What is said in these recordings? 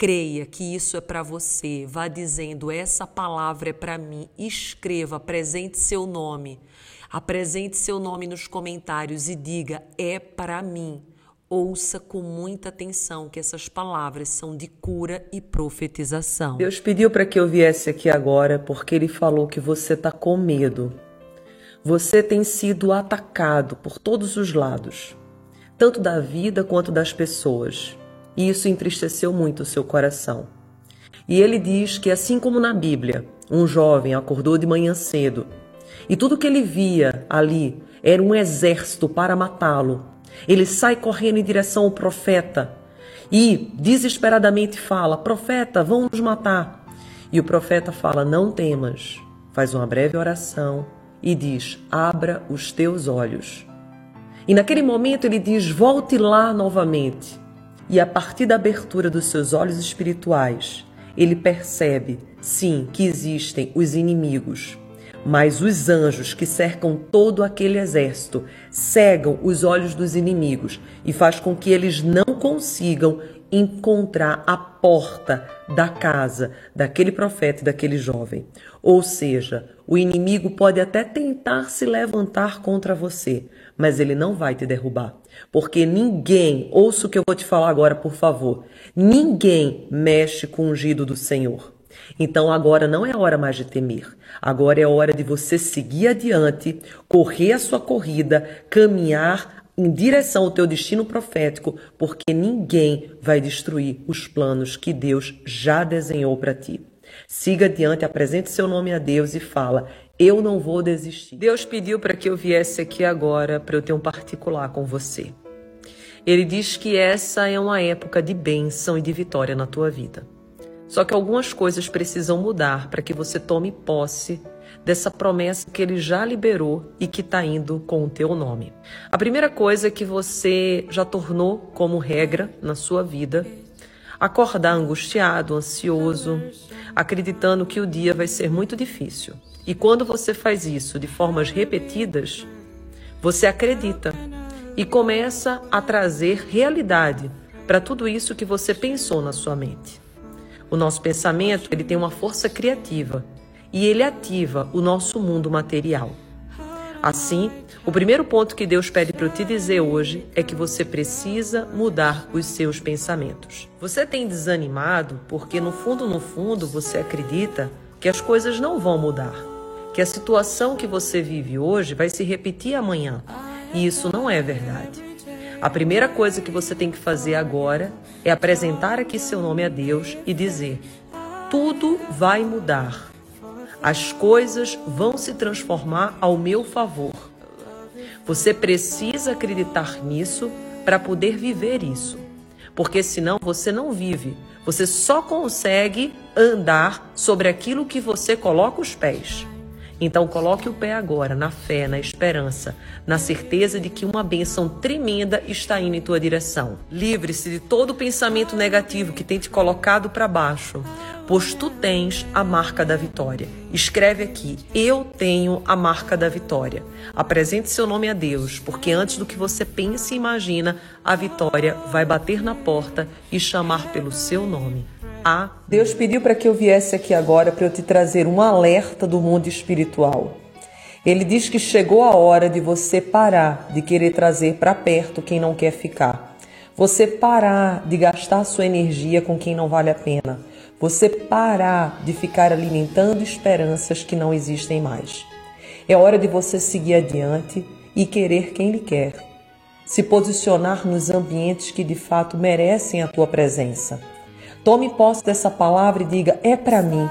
creia que isso é para você. Vá dizendo: essa palavra é para mim. Escreva, apresente seu nome. Apresente seu nome nos comentários e diga: é para mim. Ouça com muita atenção que essas palavras são de cura e profetização. Deus pediu para que eu viesse aqui agora porque Ele falou que você está com medo. Você tem sido atacado por todos os lados, tanto da vida quanto das pessoas. E isso entristeceu muito o seu coração. E ele diz que, assim como na Bíblia, um jovem acordou de manhã cedo e tudo que ele via ali era um exército para matá-lo. Ele sai correndo em direção ao profeta e desesperadamente fala: Profeta, vão nos matar. E o profeta fala: Não temas. Faz uma breve oração e diz: Abra os teus olhos. E naquele momento ele diz: Volte lá novamente. E a partir da abertura dos seus olhos espirituais, ele percebe, sim, que existem os inimigos. Mas os anjos que cercam todo aquele exército cegam os olhos dos inimigos e faz com que eles não consigam encontrar a porta da casa daquele profeta e daquele jovem. Ou seja, o inimigo pode até tentar se levantar contra você, mas ele não vai te derrubar. Porque ninguém, ouça o que eu vou te falar agora, por favor, ninguém mexe com o ungido do Senhor. Então agora não é hora mais de temer. Agora é hora de você seguir adiante, correr a sua corrida, caminhar em direção ao teu destino profético, porque ninguém vai destruir os planos que Deus já desenhou para ti. Siga adiante, apresente seu nome a Deus e fala: Eu não vou desistir. Deus pediu para que eu viesse aqui agora para eu ter um particular com você. Ele diz que essa é uma época de bênção e de vitória na tua vida. Só que algumas coisas precisam mudar para que você tome posse dessa promessa que ele já liberou e que está indo com o teu nome. A primeira coisa que você já tornou como regra na sua vida acordar angustiado, ansioso, acreditando que o dia vai ser muito difícil. E quando você faz isso de formas repetidas, você acredita e começa a trazer realidade para tudo isso que você pensou na sua mente. O nosso pensamento, ele tem uma força criativa e ele ativa o nosso mundo material. Assim, o primeiro ponto que Deus pede para eu te dizer hoje é que você precisa mudar os seus pensamentos. Você tem desanimado porque no fundo, no fundo, você acredita que as coisas não vão mudar, que a situação que você vive hoje vai se repetir amanhã. E isso não é verdade. A primeira coisa que você tem que fazer agora é apresentar aqui seu nome a Deus e dizer: tudo vai mudar as coisas vão se transformar ao meu favor. Você precisa acreditar nisso para poder viver isso. Porque senão você não vive. Você só consegue andar sobre aquilo que você coloca os pés. Então coloque o pé agora na fé, na esperança, na certeza de que uma bênção tremenda está indo em tua direção. Livre-se de todo pensamento negativo que tem te colocado para baixo, pois tu tens a marca da vitória. Escreve aqui: Eu tenho a marca da vitória. Apresente seu nome a Deus, porque antes do que você pense e imagina, a vitória vai bater na porta e chamar pelo seu nome a. Deus pediu para que eu viesse aqui agora para eu te trazer um alerta do mundo espiritual. Ele diz que chegou a hora de você parar de querer trazer para perto quem não quer ficar. Você parar de gastar sua energia com quem não vale a pena. Você parar de ficar alimentando esperanças que não existem mais. É hora de você seguir adiante e querer quem lhe quer. Se posicionar nos ambientes que de fato merecem a tua presença. Tome posse dessa palavra e diga: é para mim.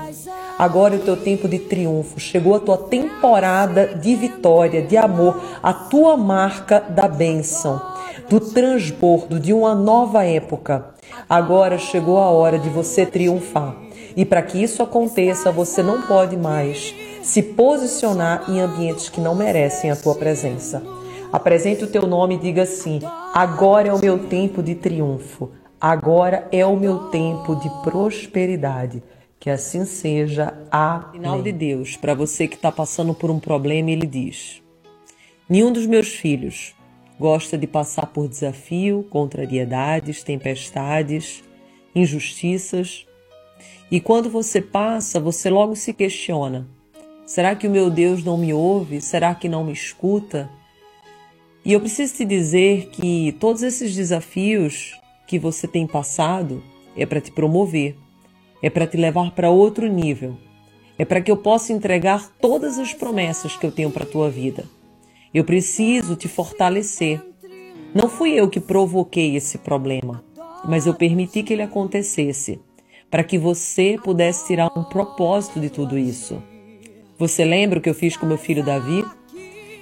Agora é o teu tempo de triunfo, chegou a tua temporada de vitória, de amor, a tua marca da bênção, do transbordo, de uma nova época. Agora chegou a hora de você triunfar. E para que isso aconteça, você não pode mais se posicionar em ambientes que não merecem a tua presença. Apresente o teu nome e diga assim: agora é o meu tempo de triunfo, agora é o meu tempo de prosperidade. Que assim seja. a Final de Deus, para você que está passando por um problema, ele diz: Nenhum dos meus filhos gosta de passar por desafio, contrariedades, tempestades, injustiças. E quando você passa, você logo se questiona: será que o meu Deus não me ouve? Será que não me escuta? E eu preciso te dizer que todos esses desafios que você tem passado é para te promover, é para te levar para outro nível, é para que eu possa entregar todas as promessas que eu tenho para a tua vida. Eu preciso te fortalecer. Não fui eu que provoquei esse problema, mas eu permiti que ele acontecesse para que você pudesse tirar um propósito de tudo isso. Você lembra o que eu fiz com meu filho Davi?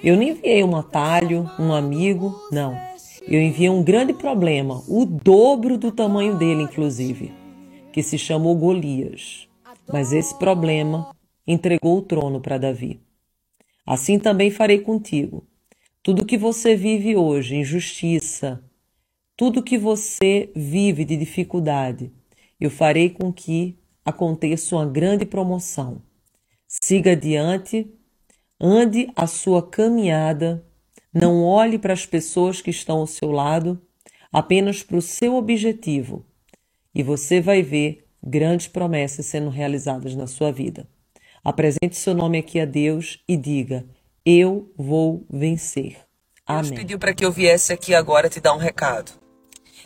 Eu não enviei um atalho, um amigo, não. Eu enviei um grande problema, o dobro do tamanho dele, inclusive, que se chamou Golias. Mas esse problema entregou o trono para Davi. Assim também farei contigo. Tudo que você vive hoje, injustiça, tudo que você vive de dificuldade, eu farei com que aconteça uma grande promoção. Siga adiante Ande a sua caminhada, não olhe para as pessoas que estão ao seu lado, apenas para o seu objetivo, e você vai ver grandes promessas sendo realizadas na sua vida. Apresente seu nome aqui a Deus e diga: Eu vou vencer. Amém. Deus pediu para que eu viesse aqui agora te dar um recado.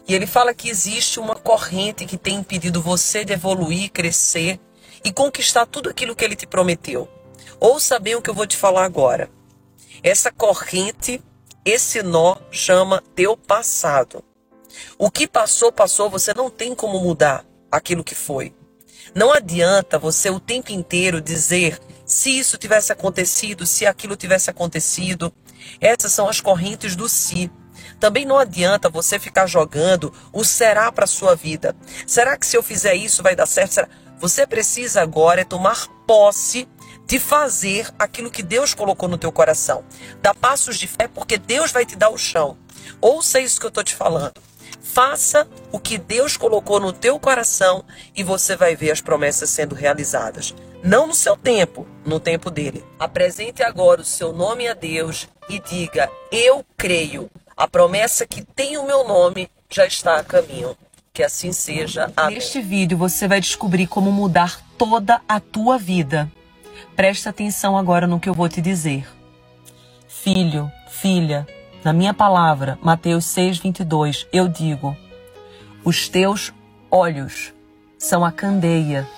E ele fala que existe uma corrente que tem impedido você de evoluir, crescer e conquistar tudo aquilo que ele te prometeu. Ouça bem o que eu vou te falar agora. Essa corrente, esse nó chama teu passado. O que passou, passou, você não tem como mudar aquilo que foi. Não adianta você o tempo inteiro dizer se isso tivesse acontecido, se aquilo tivesse acontecido. Essas são as correntes do si. Também não adianta você ficar jogando o será para sua vida. Será que se eu fizer isso vai dar certo? Será? Você precisa agora é tomar posse de fazer aquilo que Deus colocou no teu coração. Dá passos de fé porque Deus vai te dar o chão. Ouça isso que eu estou te falando. Faça o que Deus colocou no teu coração e você vai ver as promessas sendo realizadas. Não no seu tempo, no tempo dele. Apresente agora o seu nome a Deus e diga: Eu creio. A promessa que tem o meu nome já está a caminho. Que assim seja. Amém. Neste vídeo você vai descobrir como mudar toda a tua vida. Presta atenção agora no que eu vou te dizer. Filho, filha, na minha palavra, Mateus 6:22, eu digo: Os teus olhos são a candeia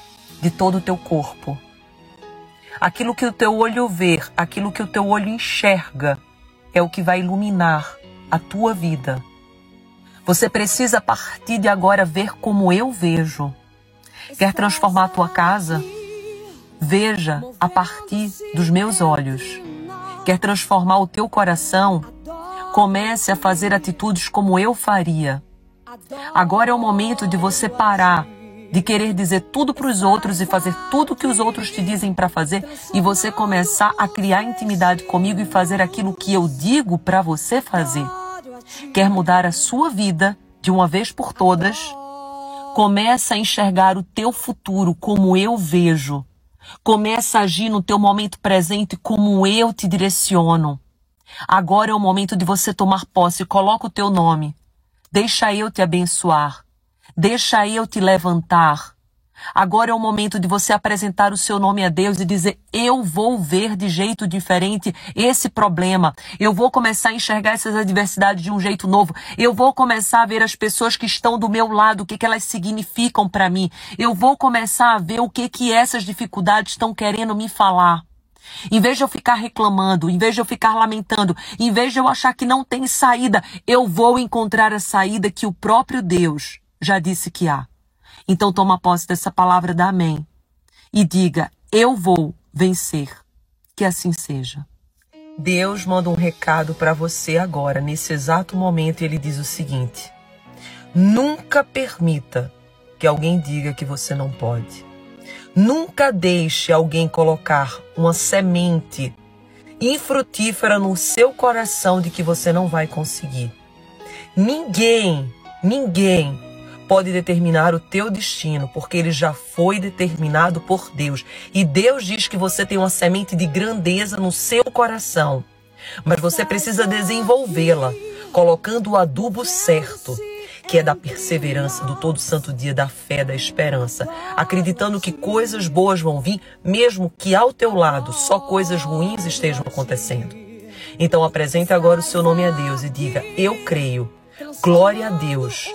de todo o teu corpo. Aquilo que o teu olho vê, aquilo que o teu olho enxerga, é o que vai iluminar a tua vida. Você precisa a partir de agora ver como eu vejo. Quer transformar a tua casa? Veja a partir dos meus olhos. Quer transformar o teu coração? Comece a fazer atitudes como eu faria. Agora é o momento de você parar de querer dizer tudo para os outros e fazer tudo que os outros te dizem para fazer e você começar a criar intimidade comigo e fazer aquilo que eu digo para você fazer. Quer mudar a sua vida de uma vez por todas? Começa a enxergar o teu futuro como eu vejo Começa a agir no teu momento presente como eu te direciono. Agora é o momento de você tomar posse. Coloca o teu nome. Deixa eu te abençoar. Deixa eu te levantar. Agora é o momento de você apresentar o seu nome a Deus e dizer: Eu vou ver de jeito diferente esse problema. Eu vou começar a enxergar essas adversidades de um jeito novo. Eu vou começar a ver as pessoas que estão do meu lado, o que, que elas significam para mim. Eu vou começar a ver o que, que essas dificuldades estão querendo me falar. Em vez de eu ficar reclamando, em vez de eu ficar lamentando, em vez de eu achar que não tem saída, eu vou encontrar a saída que o próprio Deus já disse que há. Então toma posse dessa palavra da Amém e diga: Eu vou vencer. Que assim seja. Deus manda um recado para você agora, nesse exato momento, ele diz o seguinte: Nunca permita que alguém diga que você não pode. Nunca deixe alguém colocar uma semente infrutífera no seu coração de que você não vai conseguir. Ninguém, ninguém pode determinar o teu destino, porque ele já foi determinado por Deus. E Deus diz que você tem uma semente de grandeza no seu coração, mas você precisa desenvolvê-la, colocando o adubo certo que é da perseverança, do todo santo dia, da fé, da esperança, acreditando que coisas boas vão vir, mesmo que ao teu lado só coisas ruins estejam acontecendo. Então apresente agora o seu nome a Deus e diga: Eu creio. Glória a Deus.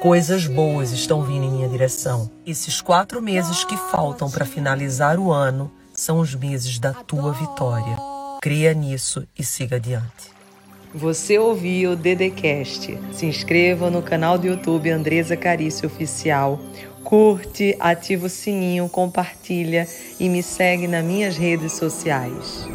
Coisas boas estão vindo em minha direção. Esses quatro meses que faltam para finalizar o ano são os meses da tua vitória. Creia nisso e siga adiante. Você ouviu o Dedecast. Se inscreva no canal do YouTube Andresa Carício Oficial. Curte, ativa o sininho, compartilha e me segue nas minhas redes sociais.